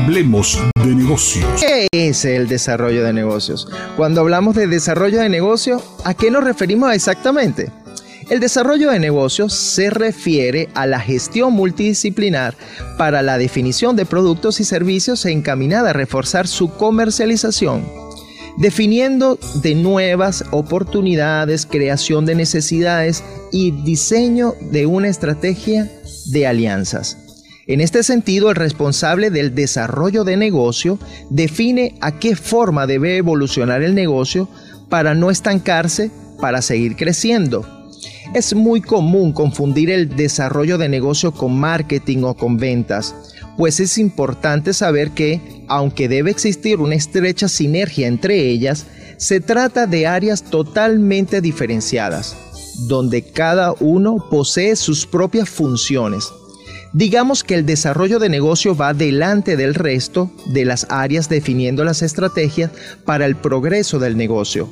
Hablemos de negocios. ¿Qué es el desarrollo de negocios? Cuando hablamos de desarrollo de negocio, ¿a qué nos referimos exactamente? El desarrollo de negocios se refiere a la gestión multidisciplinar para la definición de productos y servicios encaminada a reforzar su comercialización, definiendo de nuevas oportunidades, creación de necesidades y diseño de una estrategia de alianzas. En este sentido, el responsable del desarrollo de negocio define a qué forma debe evolucionar el negocio para no estancarse, para seguir creciendo es muy común confundir el desarrollo de negocio con marketing o con ventas, pues es importante saber que, aunque debe existir una estrecha sinergia entre ellas, se trata de áreas totalmente diferenciadas, donde cada uno posee sus propias funciones. Digamos que el desarrollo de negocio va delante del resto de las áreas definiendo las estrategias para el progreso del negocio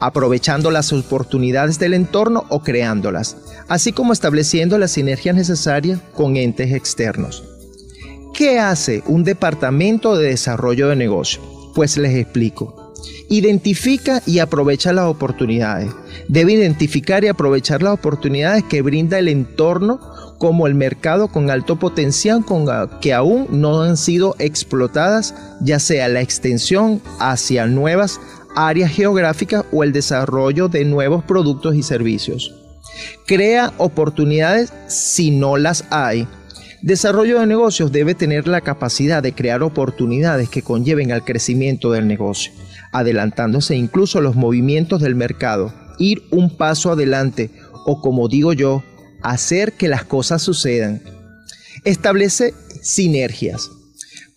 aprovechando las oportunidades del entorno o creándolas, así como estableciendo la sinergia necesaria con entes externos. ¿Qué hace un departamento de desarrollo de negocio? Pues les explico. Identifica y aprovecha las oportunidades. Debe identificar y aprovechar las oportunidades que brinda el entorno como el mercado con alto potencial con que aún no han sido explotadas, ya sea la extensión hacia nuevas áreas geográficas o el desarrollo de nuevos productos y servicios. Crea oportunidades si no las hay. Desarrollo de negocios debe tener la capacidad de crear oportunidades que conlleven al crecimiento del negocio, adelantándose incluso los movimientos del mercado, ir un paso adelante o como digo yo, hacer que las cosas sucedan. Establece sinergias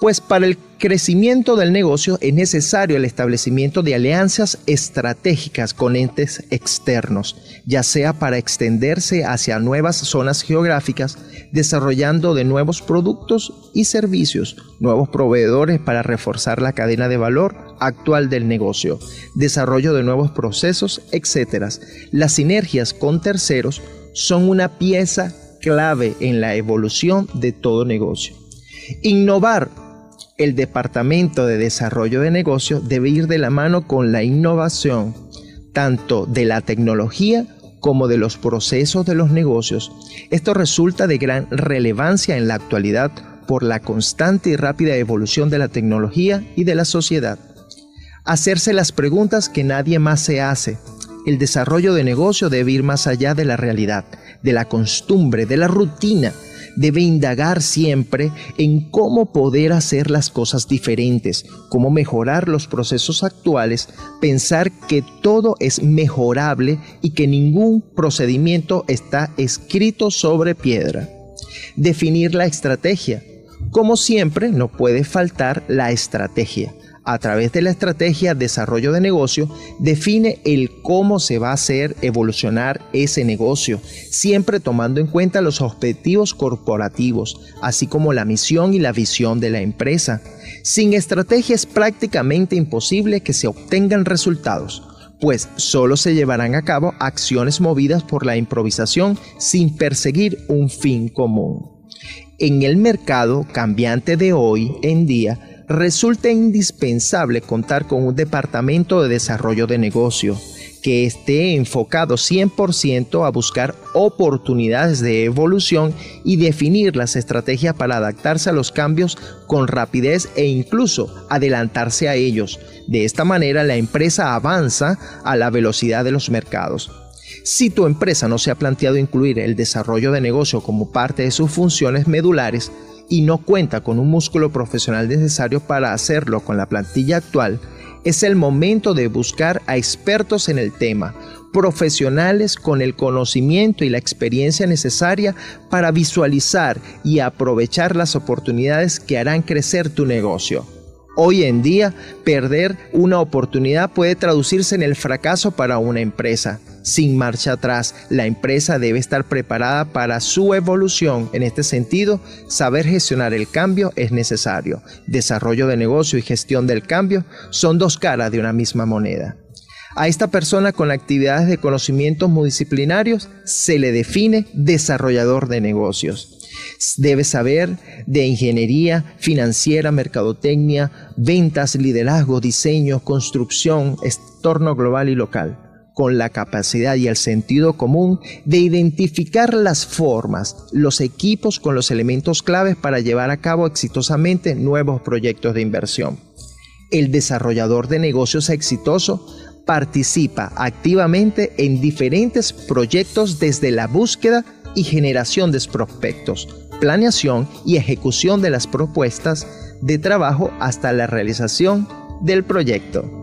pues para el crecimiento del negocio es necesario el establecimiento de alianzas estratégicas con entes externos, ya sea para extenderse hacia nuevas zonas geográficas, desarrollando de nuevos productos y servicios, nuevos proveedores para reforzar la cadena de valor actual del negocio, desarrollo de nuevos procesos, etc. Las sinergias con terceros son una pieza clave en la evolución de todo negocio. Innovar el Departamento de Desarrollo de Negocios debe ir de la mano con la innovación, tanto de la tecnología como de los procesos de los negocios. Esto resulta de gran relevancia en la actualidad por la constante y rápida evolución de la tecnología y de la sociedad. Hacerse las preguntas que nadie más se hace. El desarrollo de negocio debe ir más allá de la realidad, de la costumbre, de la rutina, debe indagar siempre en cómo poder hacer las cosas diferentes, cómo mejorar los procesos actuales, pensar que todo es mejorable y que ningún procedimiento está escrito sobre piedra. Definir la estrategia. Como siempre, no puede faltar la estrategia a través de la estrategia desarrollo de negocio, define el cómo se va a hacer evolucionar ese negocio, siempre tomando en cuenta los objetivos corporativos, así como la misión y la visión de la empresa. Sin estrategia es prácticamente imposible que se obtengan resultados pues solo se llevarán a cabo acciones movidas por la improvisación sin perseguir un fin común. En el mercado cambiante de hoy en día, resulta indispensable contar con un departamento de desarrollo de negocio que esté enfocado 100% a buscar oportunidades de evolución y definir las estrategias para adaptarse a los cambios con rapidez e incluso adelantarse a ellos. De esta manera la empresa avanza a la velocidad de los mercados. Si tu empresa no se ha planteado incluir el desarrollo de negocio como parte de sus funciones medulares, y no cuenta con un músculo profesional necesario para hacerlo con la plantilla actual, es el momento de buscar a expertos en el tema, profesionales con el conocimiento y la experiencia necesaria para visualizar y aprovechar las oportunidades que harán crecer tu negocio. Hoy en día, perder una oportunidad puede traducirse en el fracaso para una empresa sin marcha atrás. La empresa debe estar preparada para su evolución. En este sentido, saber gestionar el cambio es necesario. Desarrollo de negocio y gestión del cambio son dos caras de una misma moneda. A esta persona con actividades de conocimientos multidisciplinarios se le define desarrollador de negocios. Debe saber de ingeniería financiera, mercadotecnia, ventas, liderazgo, diseño, construcción, entorno global y local con la capacidad y el sentido común de identificar las formas, los equipos con los elementos claves para llevar a cabo exitosamente nuevos proyectos de inversión. El desarrollador de negocios exitoso participa activamente en diferentes proyectos desde la búsqueda y generación de prospectos, planeación y ejecución de las propuestas de trabajo hasta la realización del proyecto.